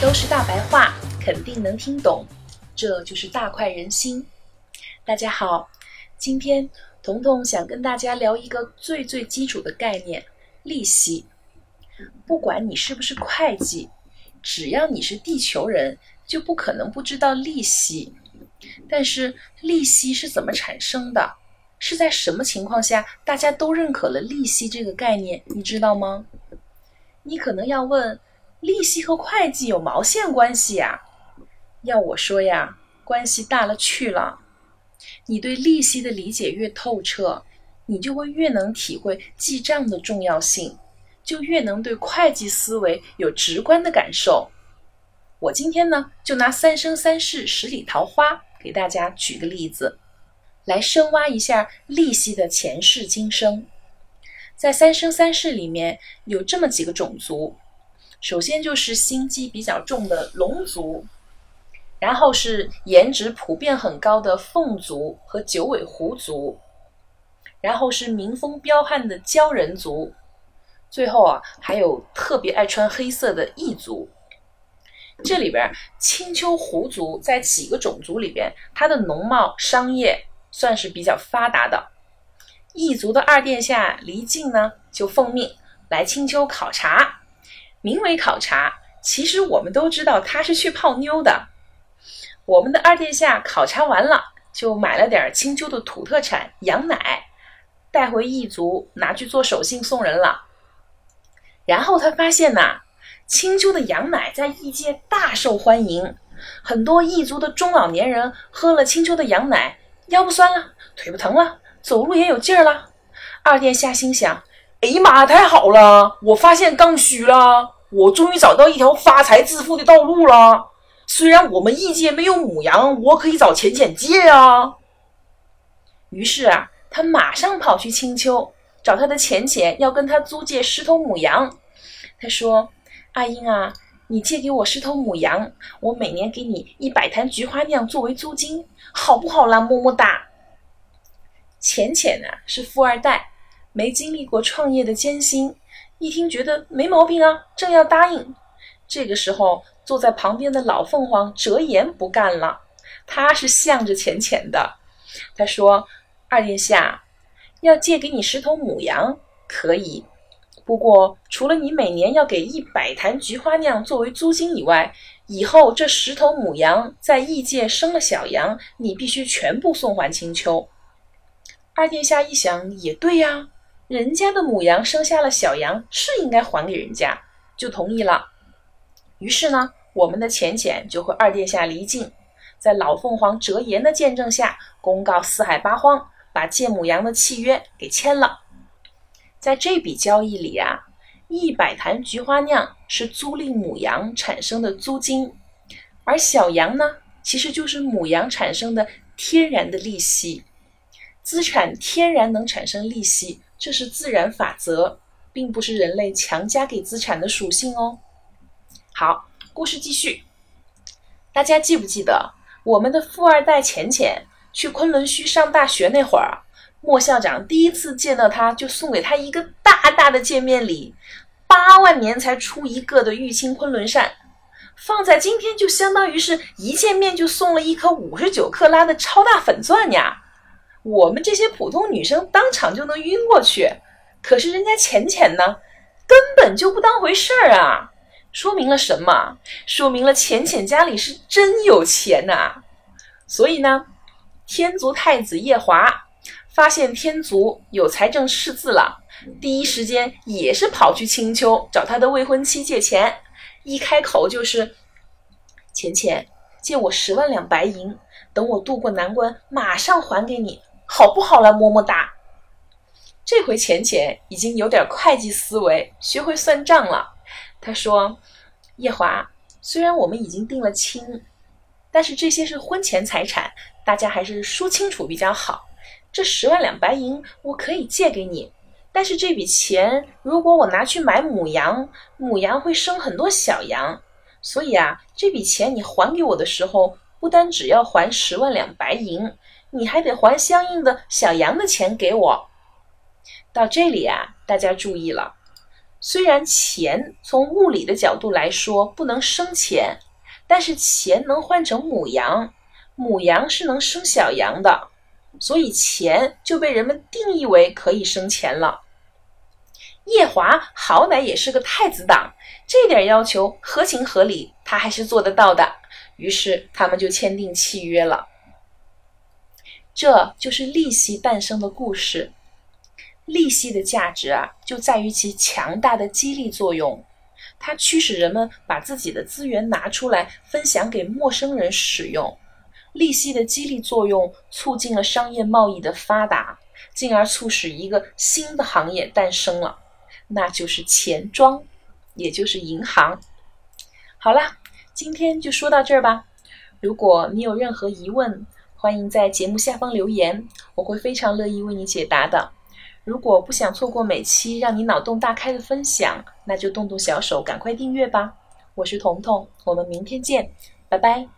都是大白话，肯定能听懂。这就是大快人心。大家好，今天彤彤想跟大家聊一个最最基础的概念——利息。不管你是不是会计，只要你是地球人，就不可能不知道利息。但是利息是怎么产生的？是在什么情况下大家都认可了利息这个概念？你知道吗？你可能要问。利息和会计有毛线关系呀？要我说呀，关系大了去了。你对利息的理解越透彻，你就会越能体会记账的重要性，就越能对会计思维有直观的感受。我今天呢，就拿《三生三世十里桃花》给大家举个例子，来深挖一下利息的前世今生。在《三生三世》里面有这么几个种族。首先就是心机比较重的龙族，然后是颜值普遍很高的凤族和九尾狐族，然后是民风彪悍的鲛人族，最后啊还有特别爱穿黑色的异族。这里边青丘狐族在几个种族里边，它的农贸商业算是比较发达的。异族的二殿下离境呢，就奉命来青丘考察。名为考察，其实我们都知道他是去泡妞的。我们的二殿下考察完了，就买了点青丘的土特产羊奶，带回异族拿去做手信送人了。然后他发现呐，青丘的羊奶在异界大受欢迎，很多异族的中老年人喝了青丘的羊奶，腰不酸了，腿不疼了，走路也有劲儿了。二殿下心想。哎呀妈！太好了，我发现刚需了，我终于找到一条发财致富的道路了。虽然我们异界没有母羊，我可以找浅浅借啊。于是啊，他马上跑去青丘找他的浅浅，要跟他租借十头母羊。他说：“阿英啊，你借给我十头母羊，我每年给你一百坛菊花酿作为租金，好不好啦？”么么哒。浅浅呢是富二代。没经历过创业的艰辛，一听觉得没毛病啊，正要答应。这个时候，坐在旁边的老凤凰折颜不干了，他是向着浅浅的。他说：“二殿下，要借给你十头母羊，可以。不过，除了你每年要给一百坛菊花酿作为租金以外，以后这十头母羊在异界生了小羊，你必须全部送还青丘。”二殿下一想，也对呀。人家的母羊生下了小羊，是应该还给人家，就同意了。于是呢，我们的浅浅就和二殿下离境，在老凤凰折颜的见证下，公告四海八荒，把借母羊的契约给签了。在这笔交易里啊，一百坛菊花酿是租赁母羊产生的租金，而小羊呢，其实就是母羊产生的天然的利息。资产天然能产生利息。这是自然法则，并不是人类强加给资产的属性哦。好，故事继续。大家记不记得我们的富二代浅浅去昆仑虚上大学那会儿，莫校长第一次见到他就送给他一个大大的见面礼，八万年才出一个的玉清昆仑扇，放在今天就相当于是一见面就送了一颗五十九克拉的超大粉钻呀。我们这些普通女生当场就能晕过去，可是人家浅浅呢，根本就不当回事儿啊！说明了什么？说明了浅浅家里是真有钱呐！所以呢，天族太子夜华发现天族有财政赤字了，第一时间也是跑去青丘找他的未婚妻借钱，一开口就是：“浅浅，借我十万两白银，等我渡过难关，马上还给你。”好不好了，么么哒。这回浅浅已经有点会计思维，学会算账了。他说：“夜华，虽然我们已经定了亲，但是这些是婚前财产，大家还是说清楚比较好。这十万两白银我可以借给你，但是这笔钱如果我拿去买母羊，母羊会生很多小羊，所以啊，这笔钱你还给我的时候，不单只要还十万两白银，你还得还相应的小羊的钱给我。到这里啊，大家注意了，虽然钱从物理的角度来说不能生钱，但是钱能换成母羊，母羊是能生小羊的，所以钱就被人们定义为可以生钱了。夜华好歹也是个太子党，这点要求合情合理，他还是做得到的。于是他们就签订契约了。这就是利息诞生的故事。利息的价值啊，就在于其强大的激励作用，它驱使人们把自己的资源拿出来分享给陌生人使用。利息的激励作用促进了商业贸易的发达，进而促使一个新的行业诞生了。那就是钱庄，也就是银行。好啦，今天就说到这儿吧。如果你有任何疑问，欢迎在节目下方留言，我会非常乐意为你解答的。如果不想错过每期让你脑洞大开的分享，那就动动小手，赶快订阅吧。我是彤彤，我们明天见，拜拜。